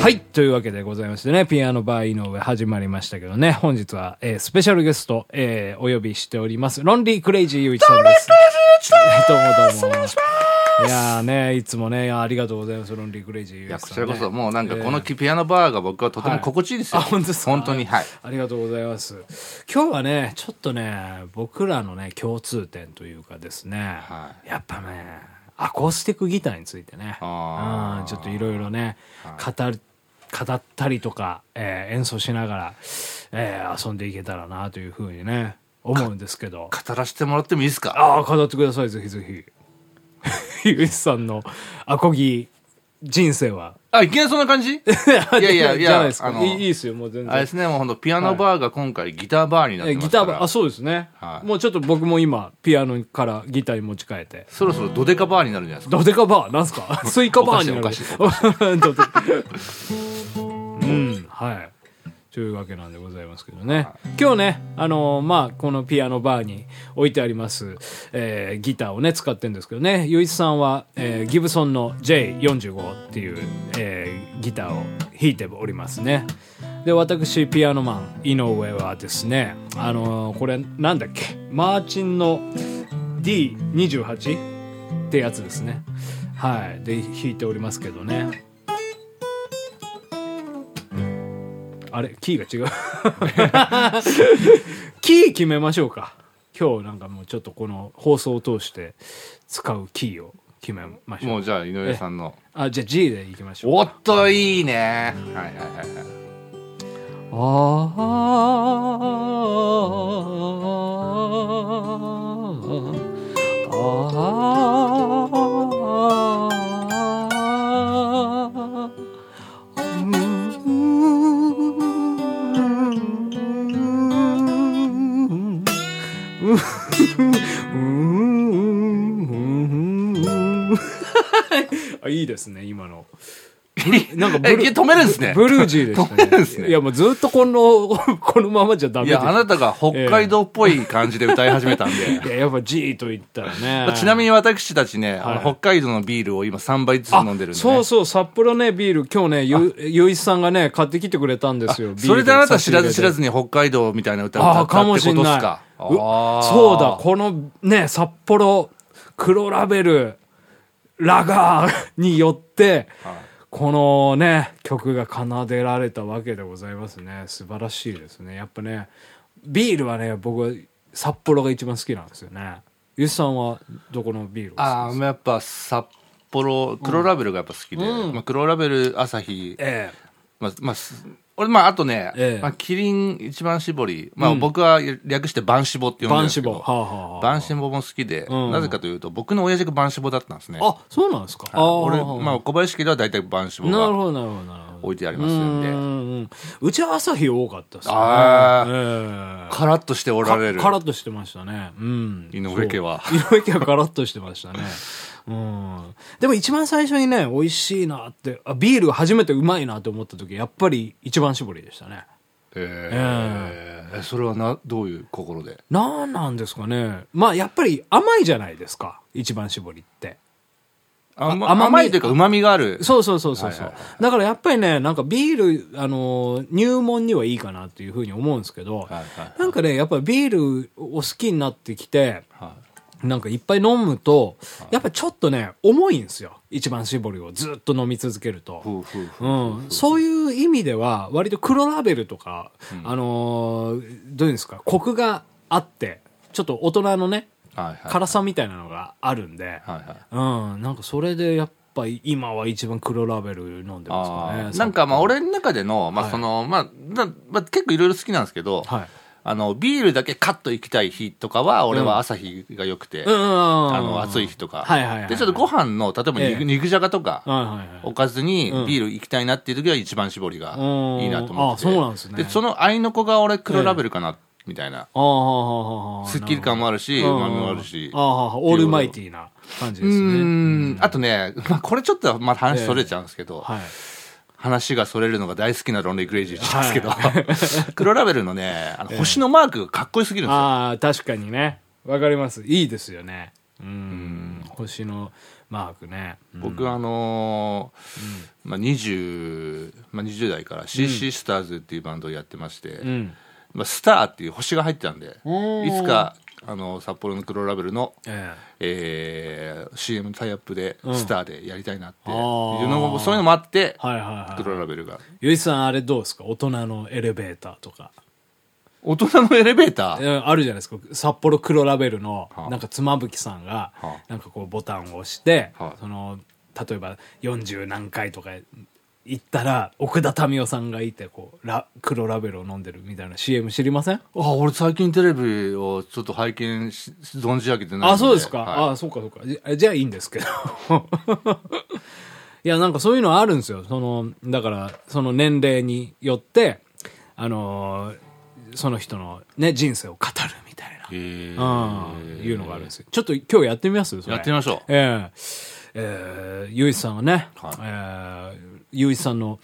はい。というわけでございましてね、ピアノバー井上始まりましたけどね、本日は、えースペシャルゲスト、えーお呼びしております。ロンリークレイジーゆういちさんです。どうもどうも。いやーね、いつもね、ありがとうございます、ロンリークレイジーゆういいや、ちさん、ね。こちらこそ、もうなんかこのえーピアノバーが僕はとても心地いいですよ。あ、本当ですか？本当に、はい。ありがとうございます。今日はね、ちょっとね、僕らのね、共通点というかですね、はやっぱね、アコースティックギターについてね、ちょっといろいろね、語る、語ったりとか、えー演奏しながら、えー遊んでいけたらなというふうにね、思うんですけど。語らせてもらってもいいですか？ああ、語ってください、ぜひぜひ。ゆいさんのアコギ人生は。あ、いきなりそんな感じ？いやいやいじゃないやですか。あのいいいいですよ、もう全然。あれですね、もう本当ピアノバーが今回ギターバーになってえます。ギターバー、あ、そうですね。はいもうちょっと僕も今、ピアノからギターに持ち替えて。そろそろドデカバーになるんじゃないですか。ドデカバー？なんすか？スイカバーになる。おか？しいおドデうん、はい。というわけなんでございますけどね。今日ね、あのーまあ、このピアノバーに置いてあります、えーギターをね、使ってるんですけどね、ゆういさんは、えーギブソンの J45 っていう、えーギターを弾いておりますね。で、私、ピアノマン、井上はですね、あのーこれ、なんだっけ、マーチンの D28? ってやつですね。はい。で、弾いておりますけどね。あれキーが違う。キー決めましょうか。今日なんかもうちょっとこの放送を通して使うキーを決めましょう。もうじゃあ井上さんの。あ、じゃあ G でいきましょう。おっと、いいね。はいはいはいはい。あああいいですね今のなんかブえ、ル止めるんですね。ブルージーでした止めるんですね。ねいやもうずっとこの このままじゃダメでいや、あなたが北海道っぽい感じで歌い始めたんで。いややっぱ G と言ったらねちなみに私たちね、あのはい北海道のビールを今3杯ずつ飲んでるんで、ね。そうそう札幌ねビール今日ねゆゆいさんがね買ってきてくれたんですよそれであなた知らず知らずずに北海道みたいな歌歌ったってことですか。そうだこのね札幌黒ラベルラガーによってこのね曲が奏でられたわけでございますね。素晴らしいですね。やっぱねビールはね僕は札幌が一番好きなんですよね。ゆうさんはどこのビールああ、やっぱ札幌、黒ラベルがやっぱ好きで、うん。まあ、黒ラベル、朝日、え。まあ、まあ、す俺、まあ、あとね、ええ。まあ、キリン一番搾り、まあ、うん。僕は略して晩搾ってえ呼んでるんですけど、晩搾はあ、はあはあ、晩搾も好きで、うん。なぜかというと、僕の親父が晩搾だったんですね。あそうなんですか、あ俺、あまあ、小林家では大体晩搾がなるほどなるほどなるほど。置いてありますんで、うんうんうちは朝日多かったですね。あええ。カラッとしておられる。かカラッとしてましたね。うん。井上家は。そう。井上家はカラッとしてましたね。うん。でも一番最初にね、美味しいなって、あビールが初めてうまいなって思った時、やっぱり一番搾りでしたね。えーそれはな、どういう心で？なんなんですかね。まあやっぱり甘いじゃないですか。一番搾りって。甘甘いというか旨味がある。そうそうそうそうそう、はいはいはだからやっぱりね、なんかビール、あのー、入門にはいいかなっていうふうに思うんですけど、はいはいなんかね、やっぱりビールを好きになってきて、はなんかいっぱい飲むと、やっぱちょっとね、重いんですよ。一番搾りをずっと飲み続けると。そういう意味では、割と黒ラベルとか、あのーどういうんですか、コクがあって、ちょっと大人のね、はいはい辛さみたいなのがあるんで、はいはい。うん、なんかそれでやっぱり今は一番黒ラベル飲んでますかね。なんかまあ俺の中での、まはいあその、まあ、なまあ結構いろいろ好きなんですけど、はい。あのビールだけカッと行きたい日とかは俺は朝日が良くて、あの暑い日とか、はいはいはいでちょっとご飯の例えば肉,、ええ。肉じゃがとか、はいはいはい。おかずにうんビール行きたいなっていう時は一番搾りがいいなと思ってそうなんですね。その合いの子が俺黒ラベルかな、みたいな。ああはあはあすっきり感もあるしうまみもあるし。オールマイティーな感じうですね。あとね、まあ、これちょっとまあ話それちゃうんですけど、はい話がそれるのが大好きなロンリー・クレイジーなんですけど、黒ラベルのねあの星のマークがかっこよすぎるんですよ、ああ確かにね。わかります。いいですよね。うん。星のマークね。うん。僕はあのーまあ、20, まあ20代から CC スターズっていうバンドをやってまして、うん。まあ、スターっていう星が入ってたんでうんいつかあの札幌の黒ラベルの、ええ。ー CM タイアップでうん。スターでやりたいなっていう。あー。のもそういうのもあってえはいはいはい。黒ラベルが。ゆいさんあれどうですか？大人のエレベーターとか。大人のエレベーター？うんあるじゃないですか。札幌黒ラベルのはあ。なんか妻夫木さんがはあ。なんかこうボタンを押してはあ。その例えば40何回とか行ったら奥田民生さんがいてこうラ黒ラベルを飲んでるみたいな CM 知りません？あ俺最近テレビをちょっと拝見し存じ上げてないあそうですか、はい。あそうかそうか。じゃじゃあいいんですけど。いやなんかそういうのあるんですよ。そのだからその年齢によってあのーその人のね人生を語るみたいな。うん、いうのがあるんですよ。ちょっと今日やってみます？やってみましょう。ええ。えー、ゆいさんがね、はい。えー、ゆいさんの、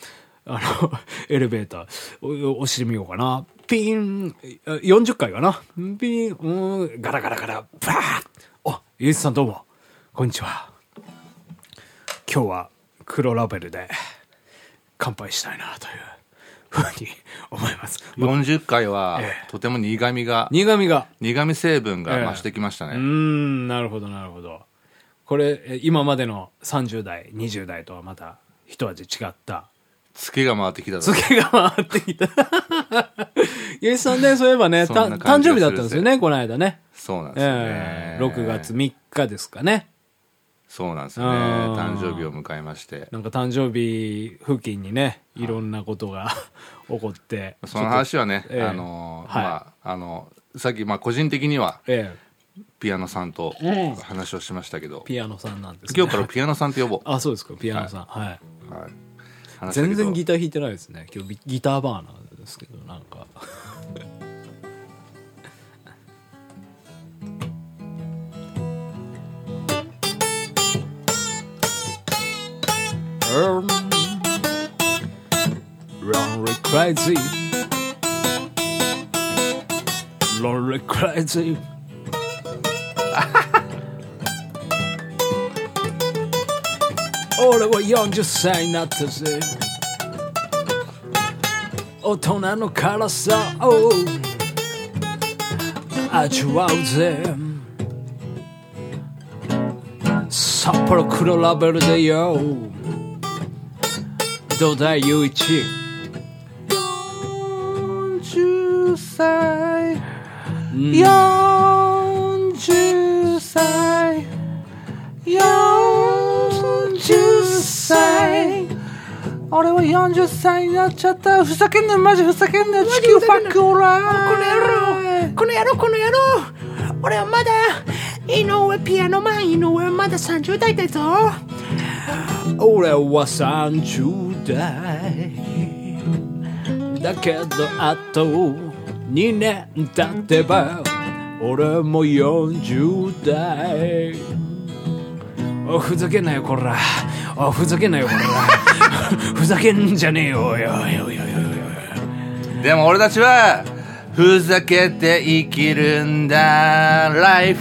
あの、エレベーター、お押してみようかな。ピン、え40回かな。ピン、うん、ガラガラガラ、バーッ。お、ゆいさんどうも、こんにちは。今日は黒ラベルで乾杯したいなというふうに思います。40回はえとても苦みが苦味が。苦味成分が増してきましたね、うーん。なるほどなるほど。これえ今までの30代20代とはまた一味違った。ツケが回ってきたぞ月が回ってきた。ゆ いさんねそういえばね 誕んな感じが生日だったんですよねこの間ね。そうなんですよね、ええ6月3日ですかね。そうなんですよね。あー誕生日を迎えまして。なんか誕生日付近にねい。ろんなことが 起こって。その話はね、ええあのはいまああのさっきまあ個人的にはええピアノさんとうん。話をしましたけど、ピアノさんなんです、ね、今日からピアノさんって呼ぼう、あそうですかピアノさん。はい、はい、全然ギター弾いてないですね。今日ビギターバーナーですけどなんか。うん Lonely crazy. Lonely crazy 俺は40歳になったぜ。大人の辛さを味わうぜ。札幌黒ラベルでよ。どうだゆういち40歳40歳40歳。俺は40歳になっちゃった。ふざけんな。マジふざけんな。地球ファックオー。ライこの野郎この野郎。俺はまだ井上ピアノマン井上まだ30代だぞ。俺は30代。だけどあと2年経てば俺も40代。おふざけんなよこら。おふざけんなよこら。ふざけんじゃねえよおいおいおいおいおい。でも俺たちはふざけて生きるんだ。ライフ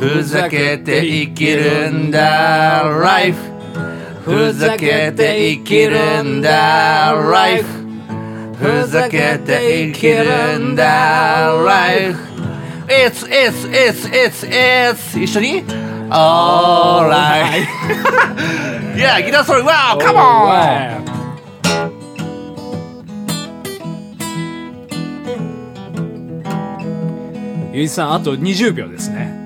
ふざけて生きるんだ。ライフふざけて生きるんだ。ライフふざけて生きるんだ。ライフ It's, it's, it's, it's, it's 一緒に？Alright いやギターソロ Wow, come on! ゆいさんあと20秒ですね。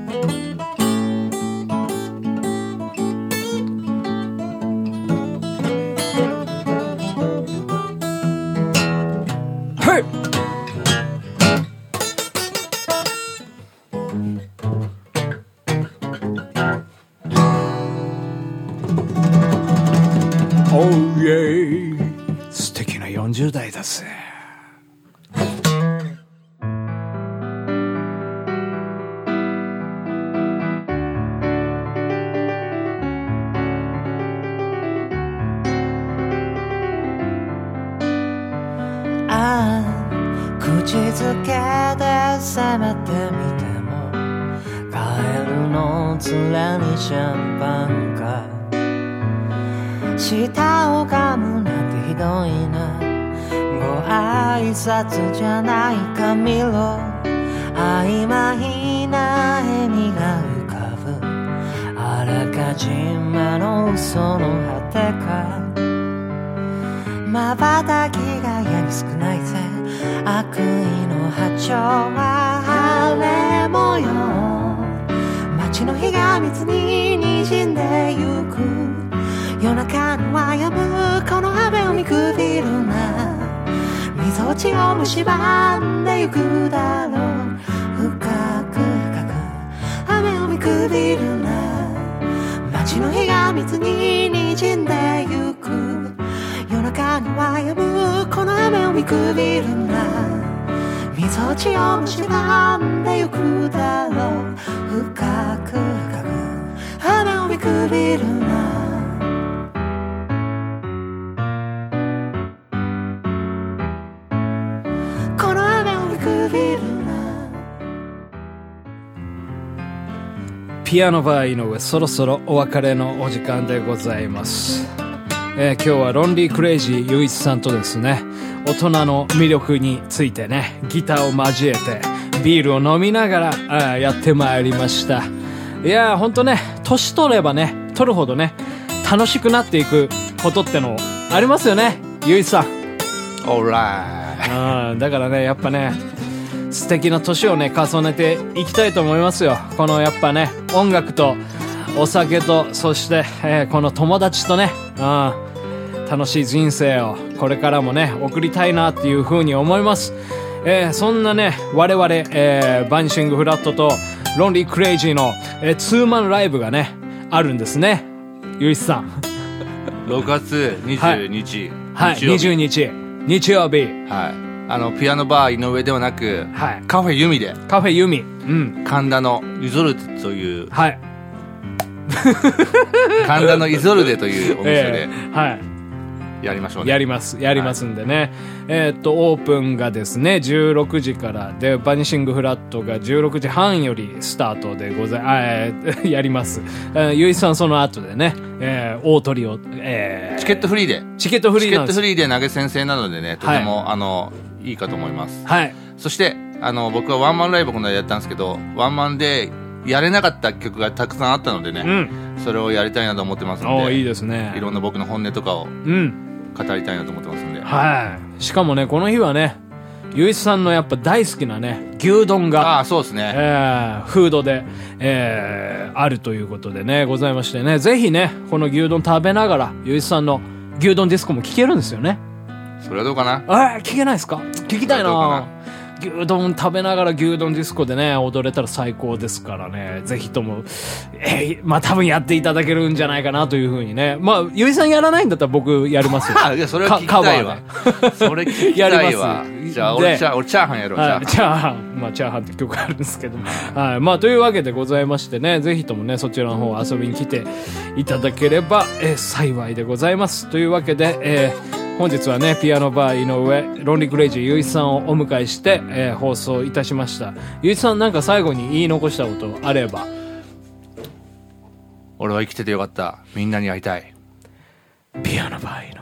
はい40代だぜああ口づけでせめてみても。カエルの連れにシャンパンか。舌を噛むなんてひどいな。挨拶じゃないか見ろ曖昧な笑みが浮かぶ。あらかじめの嘘の果てか。瞬きがやに少ないぜ。悪意の波長は晴れ模様。街の日が水に滲んでゆく。夜中のはやむこの雨を見くびるな。みぞおちを蝕んでゆく。だろう深く深く。雨を見くびるな。街の日が水に滲んでゆく。夜中にはやむこの雨を見くびるな。みぞちを蝕んでゆくだろう深く深く雨を見くびるな。ピアノバー井上そろそろお別れのお時間でございます、えー今日はロンリークレイジーゆういちさんとですね大人の魅力についてねギターを交えてビールを飲みながらあーやってまいりました。いやーほんとね年取ればね取るほどね楽しくなっていくことってのありますよねゆういちさん。オーラうんだからねやっぱね素敵な年をね重ねていきたいと思いますよ。このやっぱね音楽とお酒とそして、えーこの友達とね、うん、楽しい人生をこれからもね送りたいなっていうふうに思います、えーそんなね我々、えーバンシングフラットとロンリークレイジーの、えーツーマンライブがねあるんですね。ゆいさん。ー6月20日、はい。日曜日。20日。日曜日。はいあのピアノバー井上ではなく、はい。カフェユミで。カフェユミ。うん。神田のイゾルデという。はい。神田のイゾルデというお店で。えーはいやりましょうね、やりますやりますんでね、えーっとオープンがですね16時からでバニシングフラットが16時半よりスタートでございあえー やります、えーゆいさんその後でね、えー大トリを、えーチケットフリーで。チケットフリチケットフリーで投げ先生なのでねとても、あのいいかと思います。はい。そしてあの僕はワンマンライブこの間やったんですけどワンマンでやれなかった曲がたくさんあったのでね、うん。それをやりたいなと思ってますのでいいですね。いろんな僕の本音とかをうん語りたいなと思ってますんで。はい。しかもねこの日はねゆいさんのやっぱ大好きなね牛丼がああそうですね、えーフードで、えーあるということでね、ございましてね、ぜひね、この牛丼食べながら、ゆいさんの牛丼ディスコも聞けるんですよね。それはどうかな？えー、聞けないですか？聞きたいな？牛丼食べながら牛丼ディスコでね、踊れたら最高ですからね、ぜひとも、えーまあ多分やっていただけるんじゃないかなというふうにね。まあ、ゆいさんやらないんだったら僕やりますよ。あいやそれは聞きたいわそれ聞きたいわやりますじゃあ俺でチャ俺チャーハンやろう チャーハはい、ンチャーハン。まあ、チャーハンって曲あるんですけど。はい。まあ、というわけでございましてね、ぜひともね、そちらの方遊びに来ていただければ、えー幸いでございます。というわけで、えー本日はね、ピアノバー井上、ロンリークレイジーゆいさんをお迎えして、えー放送いたしました。ゆいさんなんか最後に言い残したことあれば、俺は生きててよかったみんなに会いたいピアノバー井上。